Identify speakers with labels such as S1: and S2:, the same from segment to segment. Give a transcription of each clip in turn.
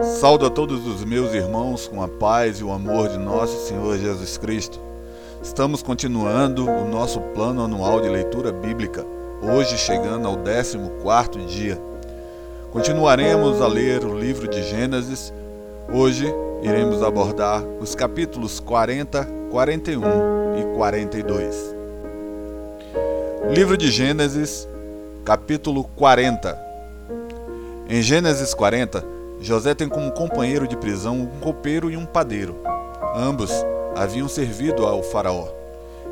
S1: Saldo a todos os meus irmãos com a paz e o amor de nosso Senhor Jesus Cristo. Estamos continuando o nosso plano anual de leitura bíblica, hoje chegando ao 14 dia. Continuaremos a ler o livro de Gênesis. Hoje iremos abordar os capítulos 40, 41 e 42. Livro de Gênesis, capítulo 40. Em Gênesis 40, José tem como companheiro de prisão um copeiro e um padeiro. Ambos haviam servido ao Faraó.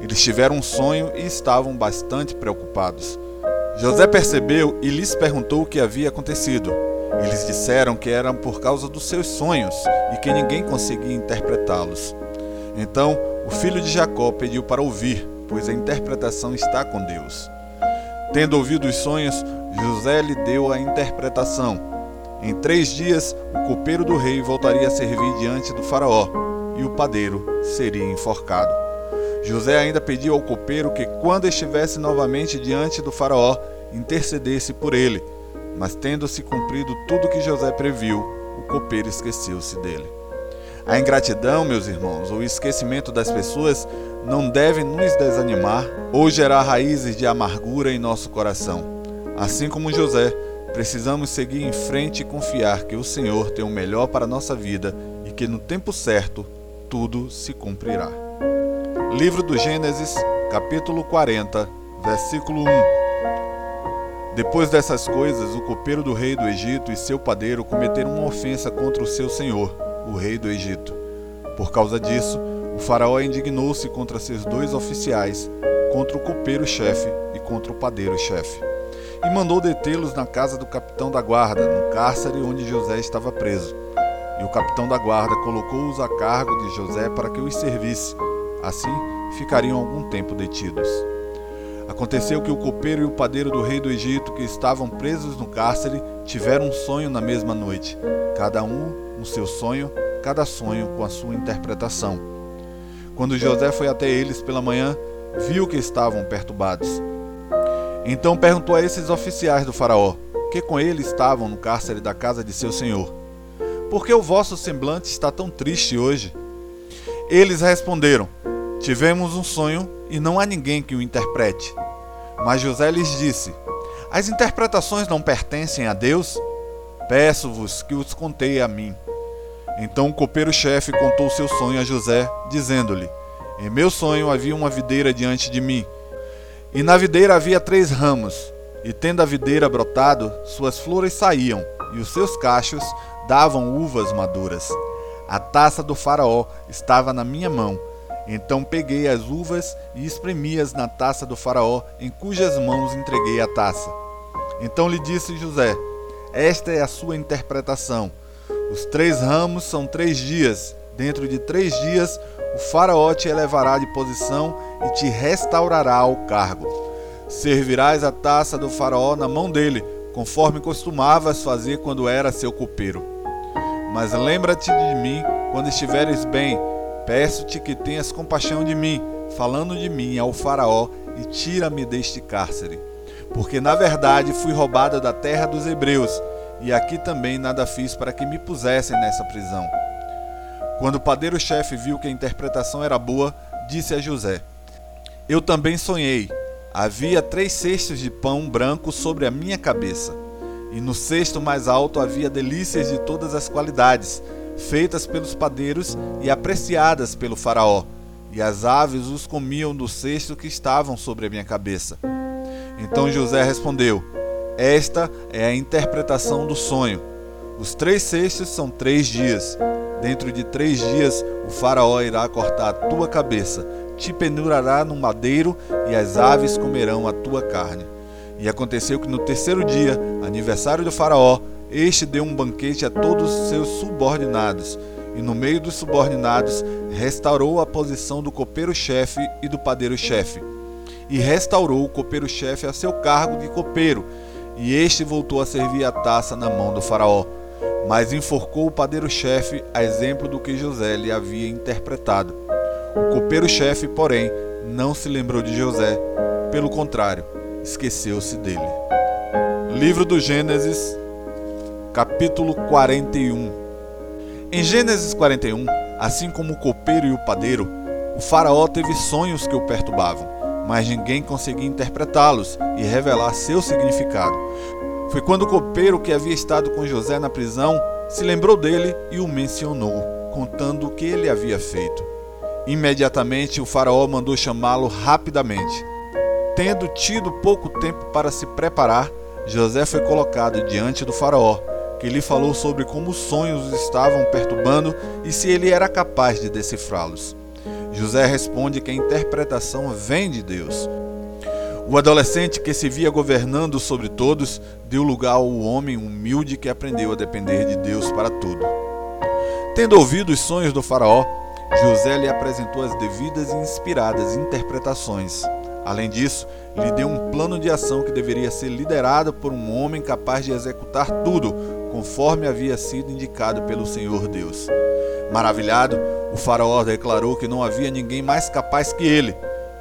S1: Eles tiveram um sonho e estavam bastante preocupados. José percebeu e lhes perguntou o que havia acontecido. Eles disseram que eram por causa dos seus sonhos e que ninguém conseguia interpretá-los. Então o filho de Jacó pediu para ouvir, pois a interpretação está com Deus. Tendo ouvido os sonhos, José lhe deu a interpretação em três dias, o copeiro do rei voltaria a servir diante do Faraó, e o padeiro seria enforcado. José ainda pediu ao copeiro que, quando estivesse novamente diante do Faraó, intercedesse por ele. Mas, tendo-se cumprido tudo que José previu, o copeiro esqueceu-se dele. A ingratidão, meus irmãos, o esquecimento das pessoas não deve nos desanimar ou gerar raízes de amargura em nosso coração. Assim como José, Precisamos seguir em frente e confiar que o Senhor tem o melhor para a nossa vida e que no tempo certo tudo se cumprirá. Livro do Gênesis, capítulo 40, versículo 1. Depois dessas coisas, o copeiro do rei do Egito e seu padeiro cometeram uma ofensa contra o seu senhor, o rei do Egito. Por causa disso, o faraó indignou-se contra seus dois oficiais, contra o copeiro-chefe e contra o padeiro-chefe e mandou detê-los na casa do capitão da guarda, no cárcere onde José estava preso. E o capitão da guarda colocou-os a cargo de José para que os servisse. Assim ficariam algum tempo detidos. Aconteceu que o copeiro e o padeiro do rei do Egito, que estavam presos no cárcere, tiveram um sonho na mesma noite, cada um no seu sonho, cada sonho com a sua interpretação. Quando José foi até eles pela manhã, viu que estavam perturbados. Então perguntou a esses oficiais do Faraó, que com ele estavam no cárcere da casa de seu senhor: Por que o vosso semblante está tão triste hoje? Eles responderam: Tivemos um sonho e não há ninguém que o interprete. Mas José lhes disse: As interpretações não pertencem a Deus? Peço-vos que os contei a mim. Então o copeiro-chefe contou seu sonho a José, dizendo-lhe: Em meu sonho havia uma videira diante de mim e na videira havia três ramos, e tendo a videira brotado, suas flores saíam, e os seus cachos davam uvas maduras. A taça do Faraó estava na minha mão. Então peguei as uvas e espremi-as na taça do Faraó, em cujas mãos entreguei a taça. Então lhe disse José: Esta é a sua interpretação. Os três ramos são três dias. Dentro de três dias o Faraó te elevará de posição e te restaurará ao cargo. Servirás a taça do Faraó na mão dele, conforme costumavas fazer quando era seu copeiro. Mas lembra-te de mim quando estiveres bem. Peço-te que tenhas compaixão de mim, falando de mim ao Faraó, e tira-me deste cárcere. Porque na verdade fui roubada da terra dos hebreus, e aqui também nada fiz para que me pusessem nessa prisão. Quando o padeiro-chefe viu que a interpretação era boa, disse a José: Eu também sonhei. Havia três cestos de pão branco sobre a minha cabeça, e no cesto mais alto havia delícias de todas as qualidades, feitas pelos padeiros e apreciadas pelo Faraó, e as aves os comiam do cesto que estavam sobre a minha cabeça. Então José respondeu: Esta é a interpretação do sonho. Os três cestos são três dias. Dentro de três dias o Faraó irá cortar a tua cabeça, te pendurará no madeiro e as aves comerão a tua carne. E aconteceu que no terceiro dia, aniversário do Faraó, este deu um banquete a todos os seus subordinados, e no meio dos subordinados restaurou a posição do copeiro-chefe e do padeiro-chefe. E restaurou o copeiro-chefe a seu cargo de copeiro, e este voltou a servir a taça na mão do Faraó mas enforcou o padeiro-chefe, a exemplo do que José lhe havia interpretado. O copeiro-chefe, porém, não se lembrou de José, pelo contrário, esqueceu-se dele. Livro do Gênesis, capítulo 41 Em Gênesis 41, assim como o copeiro e o padeiro, o Faraó teve sonhos que o perturbavam, mas ninguém conseguia interpretá-los e revelar seu significado. Foi quando o copeiro que havia estado com José na prisão se lembrou dele e o mencionou, contando o que ele havia feito. Imediatamente o Faraó mandou chamá-lo rapidamente. Tendo tido pouco tempo para se preparar, José foi colocado diante do Faraó, que lhe falou sobre como os sonhos estavam perturbando e se ele era capaz de decifrá-los. José responde que a interpretação vem de Deus. O adolescente que se via governando sobre todos deu lugar ao homem humilde que aprendeu a depender de Deus para tudo. Tendo ouvido os sonhos do Faraó, José lhe apresentou as devidas e inspiradas interpretações. Além disso, lhe deu um plano de ação que deveria ser liderado por um homem capaz de executar tudo, conforme havia sido indicado pelo Senhor Deus. Maravilhado, o Faraó declarou que não havia ninguém mais capaz que ele.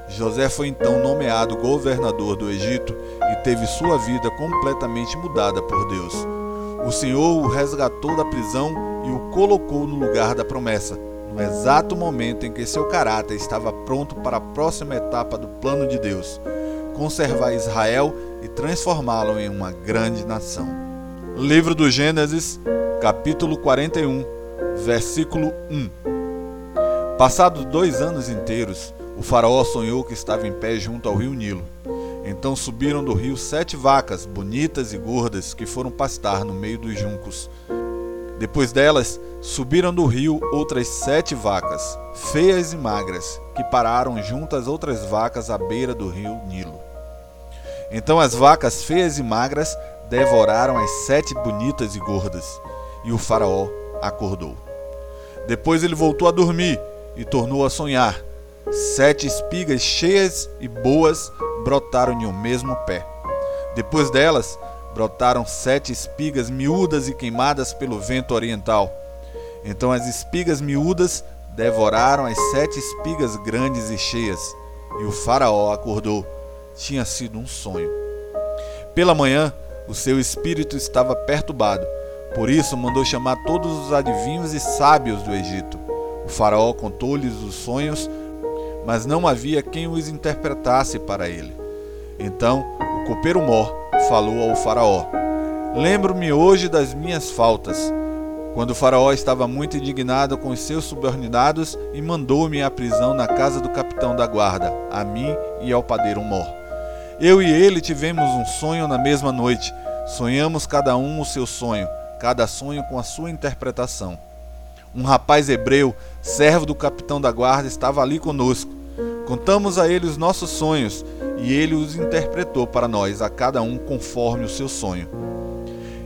S1: José foi então nomeado governador do Egito e teve sua vida completamente mudada por Deus. O Senhor o resgatou da prisão e o colocou no lugar da promessa no exato momento em que seu caráter estava pronto para a próxima etapa do plano de Deus conservar Israel e transformá-lo em uma grande nação. Livro do Gênesis, capítulo 41, versículo 1. Passados dois anos inteiros, o faraó sonhou que estava em pé junto ao rio Nilo. Então subiram do rio sete vacas, bonitas e gordas, que foram pastar no meio dos juncos. Depois delas, subiram do rio outras sete vacas, feias e magras, que pararam junto às outras vacas à beira do rio Nilo. Então as vacas feias e magras devoraram as sete bonitas e gordas, e o Faraó acordou. Depois ele voltou a dormir e tornou a sonhar. Sete espigas cheias e boas brotaram em um mesmo pé. Depois delas, brotaram sete espigas miúdas e queimadas pelo vento oriental. Então as espigas miúdas devoraram as sete espigas grandes e cheias, e o Faraó acordou. Tinha sido um sonho. Pela manhã, o seu espírito estava perturbado, por isso mandou chamar todos os adivinhos e sábios do Egito. O Faraó contou-lhes os sonhos, mas não havia quem os interpretasse para ele. Então o copeiro mor falou ao Faraó: Lembro-me hoje das minhas faltas, quando o Faraó estava muito indignado com os seus subordinados e mandou-me à prisão na casa do capitão da guarda, a mim e ao padeiro Mor. Eu e ele tivemos um sonho na mesma noite. Sonhamos cada um o seu sonho, cada sonho com a sua interpretação. Um rapaz hebreu, servo do capitão da guarda, estava ali conosco. Contamos a ele os nossos sonhos e ele os interpretou para nós, a cada um conforme o seu sonho.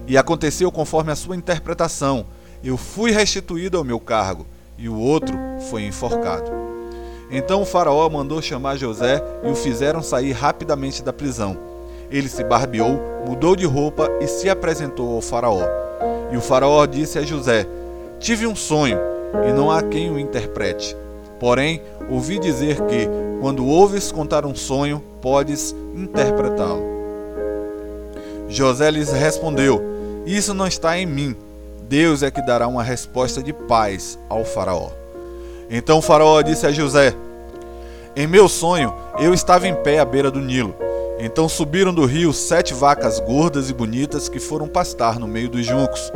S1: E aconteceu conforme a sua interpretação. Eu fui restituído ao meu cargo, e o outro foi enforcado. Então o Faraó mandou chamar José e o fizeram sair rapidamente da prisão. Ele se barbeou, mudou de roupa e se apresentou ao Faraó. E o Faraó disse a José: Tive um sonho, e não há quem o interprete. Porém, ouvi dizer que, quando ouves contar um sonho, podes interpretá-lo. José lhes respondeu: Isso não está em mim. Deus é que dará uma resposta de paz ao Faraó. Então Faraó disse a José: Em meu sonho, eu estava em pé à beira do Nilo. Então subiram do rio sete vacas gordas e bonitas que foram pastar no meio dos juncos.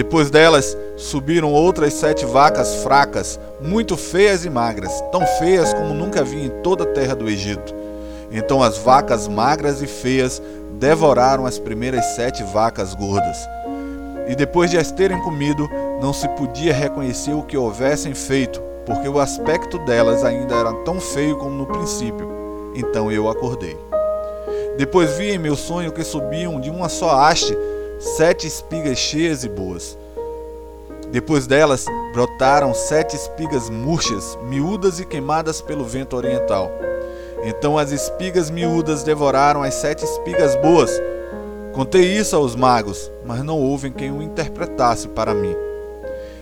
S1: Depois delas, subiram outras sete vacas fracas, muito feias e magras, tão feias como nunca vi em toda a terra do Egito. Então as vacas magras e feias devoraram as primeiras sete vacas gordas. E depois de as terem comido, não se podia reconhecer o que houvessem feito, porque o aspecto delas ainda era tão feio como no princípio. Então eu acordei. Depois vi em meu sonho que subiam de uma só haste sete espigas cheias e boas. Depois delas brotaram sete espigas murchas, miúdas e queimadas pelo vento oriental. Então as espigas miúdas devoraram as sete espigas boas. Contei isso aos magos, mas não houve quem o interpretasse para mim.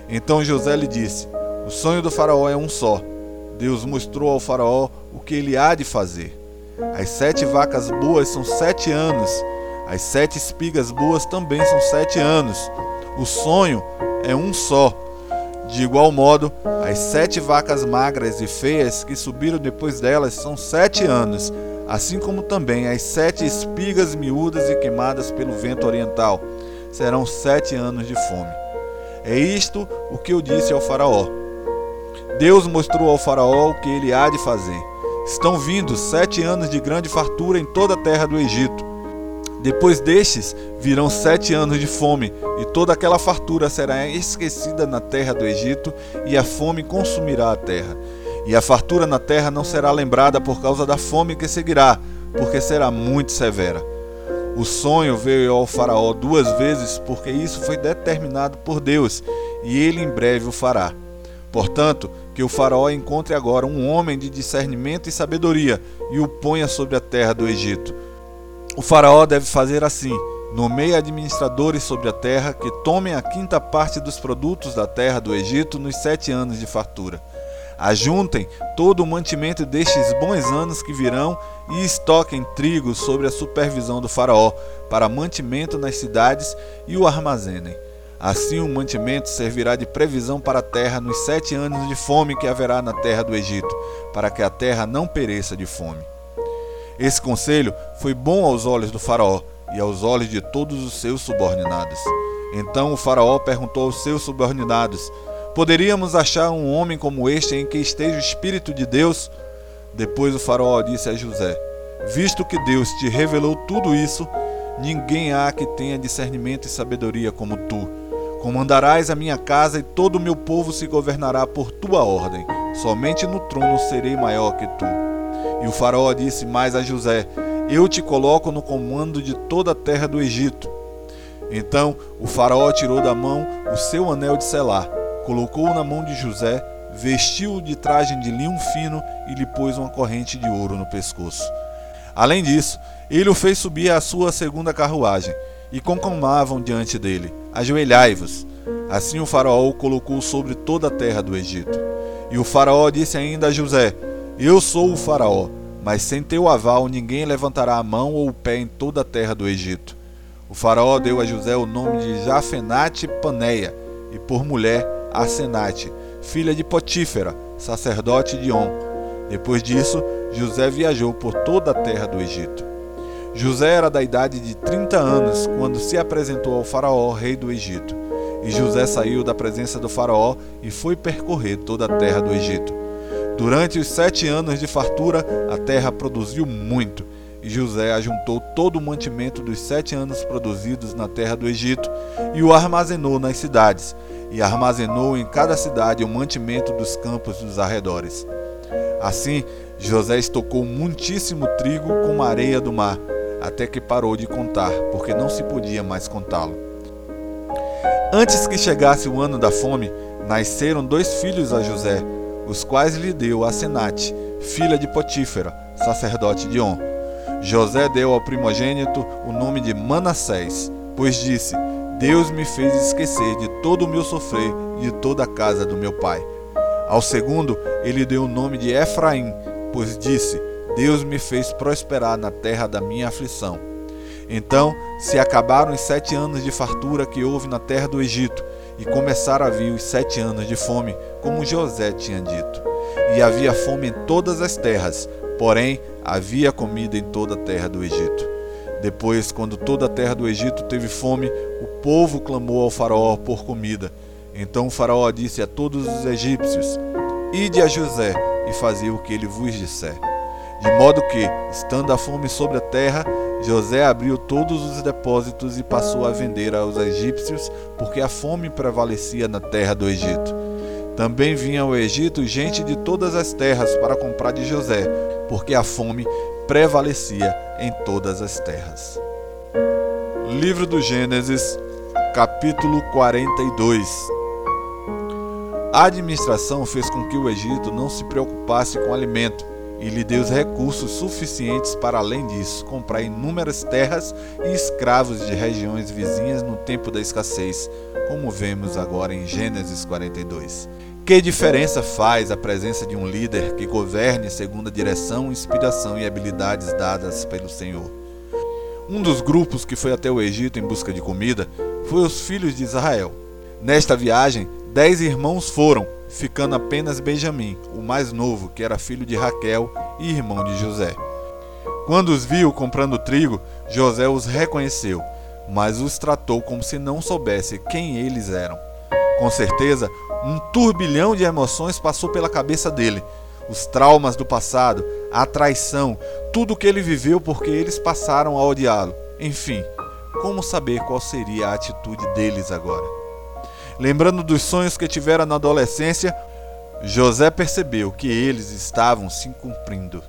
S1: Então José lhe disse: O sonho do Faraó é um só. Deus mostrou ao Faraó o que ele há de fazer. As sete vacas boas são sete anos, as sete espigas boas também são sete anos. O sonho é um só. De igual modo, as sete vacas magras e feias que subiram depois delas são sete anos, assim como também as sete espigas miúdas e queimadas pelo vento oriental. Serão sete anos de fome. É isto o que eu disse ao Faraó. Deus mostrou ao Faraó o que ele há de fazer. Estão vindo sete anos de grande fartura em toda a terra do Egito. Depois destes virão sete anos de fome, e toda aquela fartura será esquecida na terra do Egito, e a fome consumirá a terra. E a fartura na terra não será lembrada por causa da fome que seguirá, porque será muito severa. O sonho veio ao Faraó duas vezes, porque isso foi determinado por Deus, e ele em breve o fará. Portanto, que o Faraó encontre agora um homem de discernimento e sabedoria, e o ponha sobre a terra do Egito o faraó deve fazer assim: nomeie administradores sobre a terra que tomem a quinta parte dos produtos da terra do Egito nos sete anos de fartura. Ajuntem todo o mantimento destes bons anos que virão e estoquem trigo sobre a supervisão do Faraó, para mantimento nas cidades e o armazenem. Assim o mantimento servirá de previsão para a terra nos sete anos de fome que haverá na terra do Egito, para que a terra não pereça de fome. Esse conselho foi bom aos olhos do Faraó e aos olhos de todos os seus subordinados. Então o Faraó perguntou aos seus subordinados: Poderíamos achar um homem como este em que esteja o Espírito de Deus? Depois o Faraó disse a José: Visto que Deus te revelou tudo isso, ninguém há que tenha discernimento e sabedoria como tu. Comandarás a minha casa e todo o meu povo se governará por tua ordem. Somente no trono serei maior que tu. E o faraó disse mais a José: Eu te coloco no comando de toda a terra do Egito. Então o faraó tirou da mão o seu anel de selar, colocou-o na mão de José, vestiu-o de traje de linho fino e lhe pôs uma corrente de ouro no pescoço. Além disso, ele o fez subir à sua segunda carruagem, e conclamavam diante dele: Ajoelhai-vos. Assim o faraó o colocou sobre toda a terra do Egito. E o faraó disse ainda a José: eu sou o Faraó, mas sem teu aval ninguém levantará a mão ou o pé em toda a terra do Egito. O Faraó deu a José o nome de Jafenate Paneia, e por mulher Asenate, filha de Potífera, sacerdote de On. Depois disso, José viajou por toda a terra do Egito. José era da idade de 30 anos quando se apresentou ao Faraó, rei do Egito. E José saiu da presença do Faraó e foi percorrer toda a terra do Egito. Durante os sete anos de fartura, a terra produziu muito, e José ajuntou todo o mantimento dos sete anos produzidos na terra do Egito e o armazenou nas cidades, e armazenou em cada cidade o mantimento dos campos dos arredores. Assim, José estocou muitíssimo trigo com a areia do mar, até que parou de contar, porque não se podia mais contá-lo. Antes que chegasse o ano da fome, nasceram dois filhos a José, os quais lhe deu a Senate, filha de Potífera, sacerdote de On. José deu ao primogênito o nome de Manassés, pois disse: Deus me fez esquecer de todo o meu sofrer e de toda a casa do meu pai. Ao segundo, ele deu o nome de Efraim, pois disse: Deus me fez prosperar na terra da minha aflição. Então se acabaram os sete anos de fartura que houve na terra do Egito, e começaram a vir os sete anos de fome, como José tinha dito. E havia fome em todas as terras, porém havia comida em toda a terra do Egito. Depois, quando toda a terra do Egito teve fome, o povo clamou ao Faraó por comida. Então o Faraó disse a todos os egípcios: Ide a José e fazei o que ele vos disser. De modo que, estando a fome sobre a terra, José abriu todos os depósitos e passou a vender aos egípcios, porque a fome prevalecia na terra do Egito. Também vinha ao Egito gente de todas as terras para comprar de José, porque a fome prevalecia em todas as terras. Livro do Gênesis, capítulo 42 A administração fez com que o Egito não se preocupasse com alimento e lhe deu recursos suficientes para, além disso, comprar inúmeras terras e escravos de regiões vizinhas no tempo da escassez, como vemos agora em Gênesis 42. Que diferença faz a presença de um líder que governe segundo a direção, inspiração e habilidades dadas pelo Senhor? Um dos grupos que foi até o Egito em busca de comida foi os filhos de Israel. Nesta viagem, dez irmãos foram, ficando apenas Benjamim, o mais novo, que era filho de Raquel e irmão de José. Quando os viu comprando trigo, José os reconheceu, mas os tratou como se não soubesse quem eles eram. Com certeza, um turbilhão de emoções passou pela cabeça dele. Os traumas do passado, a traição, tudo o que ele viveu porque eles passaram a odiá-lo. Enfim, como saber qual seria a atitude deles agora? Lembrando dos sonhos que tivera na adolescência, José percebeu que eles estavam se cumprindo.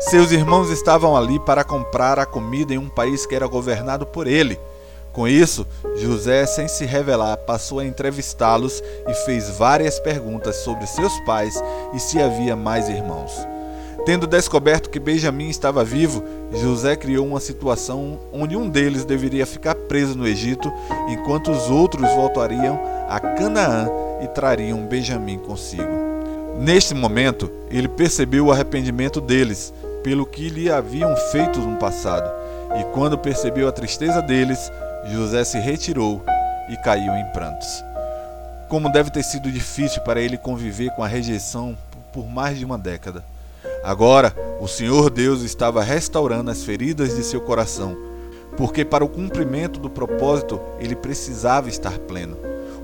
S1: Seus irmãos estavam ali para comprar a comida em um país que era governado por ele. Com isso, José, sem se revelar, passou a entrevistá-los e fez várias perguntas sobre seus pais e se havia mais irmãos. Tendo descoberto que Benjamim estava vivo, José criou uma situação onde um deles deveria ficar preso no Egito, enquanto os outros voltariam a Canaã e trariam Benjamim consigo. Neste momento, ele percebeu o arrependimento deles pelo que lhe haviam feito no passado, e quando percebeu a tristeza deles, José se retirou e caiu em prantos. Como deve ter sido difícil para ele conviver com a rejeição por mais de uma década. Agora, o Senhor Deus estava restaurando as feridas de seu coração, porque para o cumprimento do propósito ele precisava estar pleno.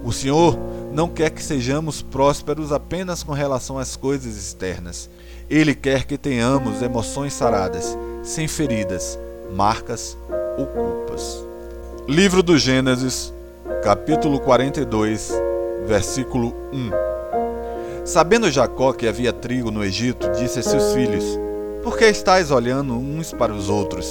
S1: O Senhor não quer que sejamos prósperos apenas com relação às coisas externas. Ele quer que tenhamos emoções saradas, sem feridas, marcas ou culpas. Livro do Gênesis, capítulo 42, versículo 1. Sabendo Jacó que havia trigo no Egito, disse a seus filhos: Por que estáis olhando uns para os outros?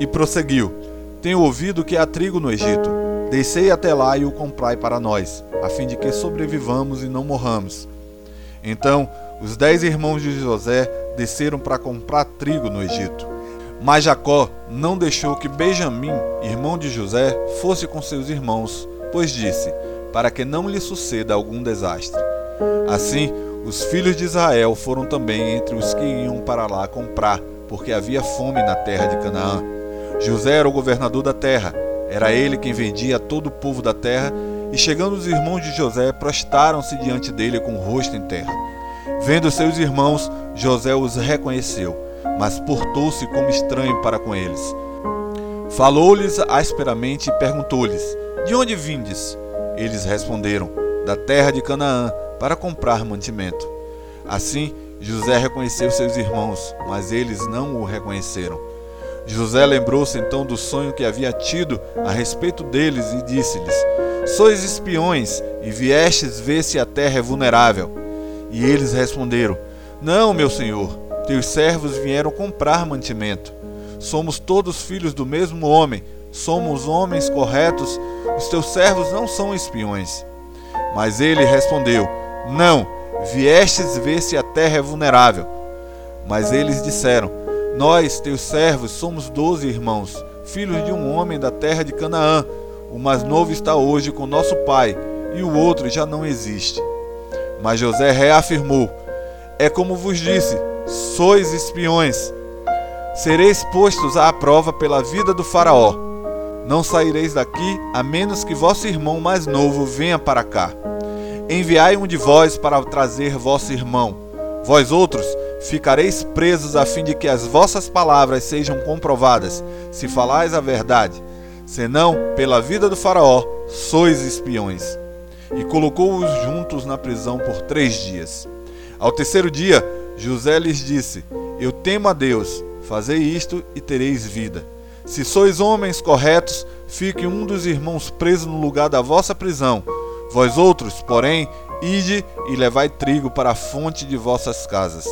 S1: E prosseguiu: Tenho ouvido que há trigo no Egito. Descei até lá e o comprai para nós, a fim de que sobrevivamos e não morramos. Então os dez irmãos de José desceram para comprar trigo no Egito. Mas Jacó não deixou que Benjamim, irmão de José, fosse com seus irmãos, pois disse: Para que não lhe suceda algum desastre. Assim, os filhos de Israel foram também entre os que iam para lá comprar, porque havia fome na terra de Canaã. José era o governador da terra, era ele quem vendia a todo o povo da terra, e chegando os irmãos de José, prostaram-se diante dele com o rosto em terra. Vendo seus irmãos, José os reconheceu mas portou-se como estranho para com eles. Falou-lhes asperamente e perguntou-lhes: De onde vindes? Eles responderam: Da terra de Canaã, para comprar mantimento. Assim, José reconheceu seus irmãos, mas eles não o reconheceram. José lembrou-se então do sonho que havia tido a respeito deles e disse-lhes: Sois espiões e viestes ver se a terra é vulnerável. E eles responderam: Não, meu senhor. Teus servos vieram comprar mantimento. Somos todos filhos do mesmo homem, somos homens corretos, os teus servos não são espiões. Mas ele respondeu: Não, viestes ver se a terra é vulnerável. Mas eles disseram: Nós, teus servos, somos doze irmãos, filhos de um homem da terra de Canaã. O mais novo está hoje com nosso pai, e o outro já não existe. Mas José reafirmou: É como vos disse sois espiões. Sereis postos à prova pela vida do Faraó. Não saireis daqui a menos que vosso irmão mais novo venha para cá. Enviai um de vós para trazer vosso irmão. Vós outros ficareis presos a fim de que as vossas palavras sejam comprovadas, se falais a verdade. Senão, pela vida do Faraó, sois espiões. E colocou-os juntos na prisão por três dias. Ao terceiro dia, José lhes disse: Eu temo a Deus, fazei isto e tereis vida. Se sois homens corretos, fique um dos irmãos preso no lugar da vossa prisão. Vós outros, porém, ide e levai trigo para a fonte de vossas casas.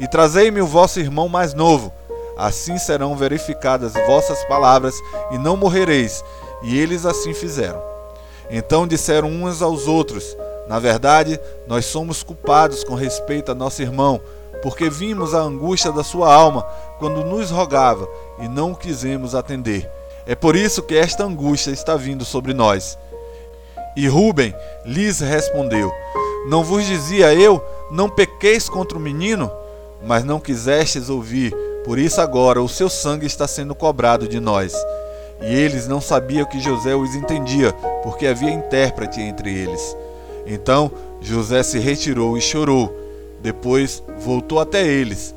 S1: E trazei-me o vosso irmão mais novo. Assim serão verificadas vossas palavras, e não morrereis. E eles assim fizeram. Então disseram uns aos outros: Na verdade, nós somos culpados com respeito a nosso irmão porque vimos a angústia da sua alma quando nos rogava e não o quisemos atender. É por isso que esta angústia está vindo sobre nós. E Ruben lhes respondeu: Não vos dizia eu, não pequeis contra o menino? Mas não quisestes ouvir, por isso agora o seu sangue está sendo cobrado de nós. E eles não sabiam que José os entendia, porque havia intérprete entre eles. Então José se retirou e chorou. Depois voltou até eles.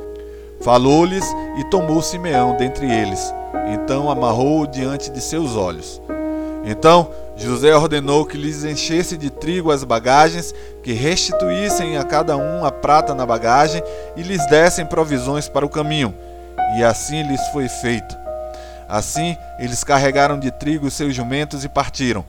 S1: Falou-lhes e tomou Simeão dentre eles. Então amarrou-o diante de seus olhos. Então José ordenou que lhes enchesse de trigo as bagagens, que restituíssem a cada um a prata na bagagem e lhes dessem provisões para o caminho. E assim lhes foi feito. Assim eles carregaram de trigo seus jumentos e partiram.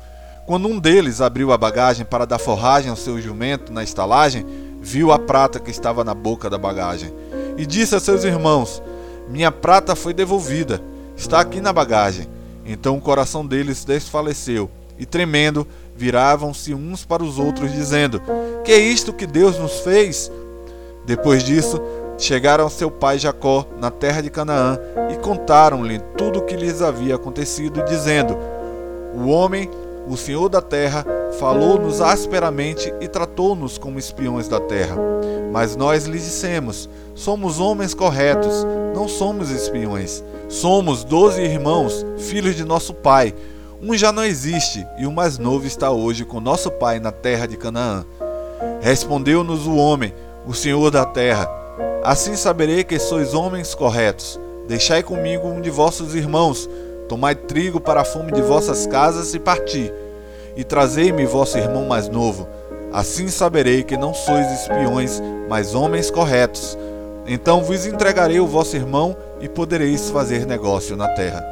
S1: Quando um deles abriu a bagagem para dar forragem ao seu jumento na estalagem, viu a prata que estava na boca da bagagem. E disse a seus irmãos: Minha prata foi devolvida, está aqui na bagagem. Então o coração deles desfaleceu e tremendo, viravam-se uns para os outros, dizendo: Que é isto que Deus nos fez? Depois disso, chegaram ao seu pai Jacó na terra de Canaã e contaram-lhe tudo o que lhes havia acontecido, dizendo: O homem, o senhor da terra, falou-nos asperamente e tratou-nos como espiões da terra. Mas nós lhe dissemos: Somos homens corretos, não somos espiões. Somos doze irmãos, filhos de nosso pai. Um já não existe e o mais novo está hoje com nosso pai na terra de Canaã. Respondeu-nos o homem, o senhor da terra: Assim saberei que sois homens corretos. Deixai comigo um de vossos irmãos, tomai trigo para a fome de vossas casas e parti. E trazei-me vosso irmão mais novo. Assim saberei que não sois espiões, mas homens corretos. Então vos entregarei o vosso irmão e podereis fazer negócio na terra.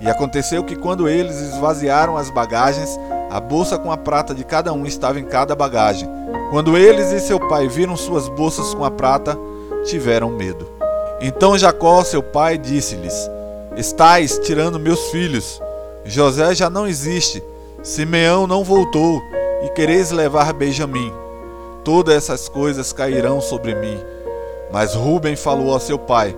S1: E aconteceu que quando eles esvaziaram as bagagens, a bolsa com a prata de cada um estava em cada bagagem. Quando eles e seu pai viram suas bolsas com a prata, tiveram medo. Então Jacó, seu pai, disse-lhes: Estais tirando meus filhos. José já não existe, Simeão não voltou, e quereis levar Benjamim. Todas essas coisas cairão sobre mim. Mas Ruben falou a seu pai: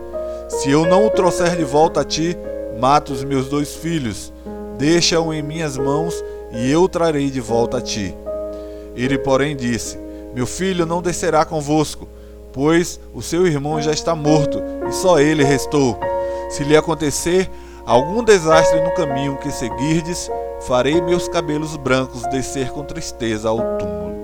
S1: Se eu não o trouxer de volta a ti, Mata os meus dois filhos, deixa-o em minhas mãos e eu o trarei de volta a ti. Ele, porém, disse: Meu filho não descerá convosco, pois o seu irmão já está morto e só ele restou. Se lhe acontecer algum desastre no caminho que seguirdes, farei meus cabelos brancos descer com tristeza ao túmulo.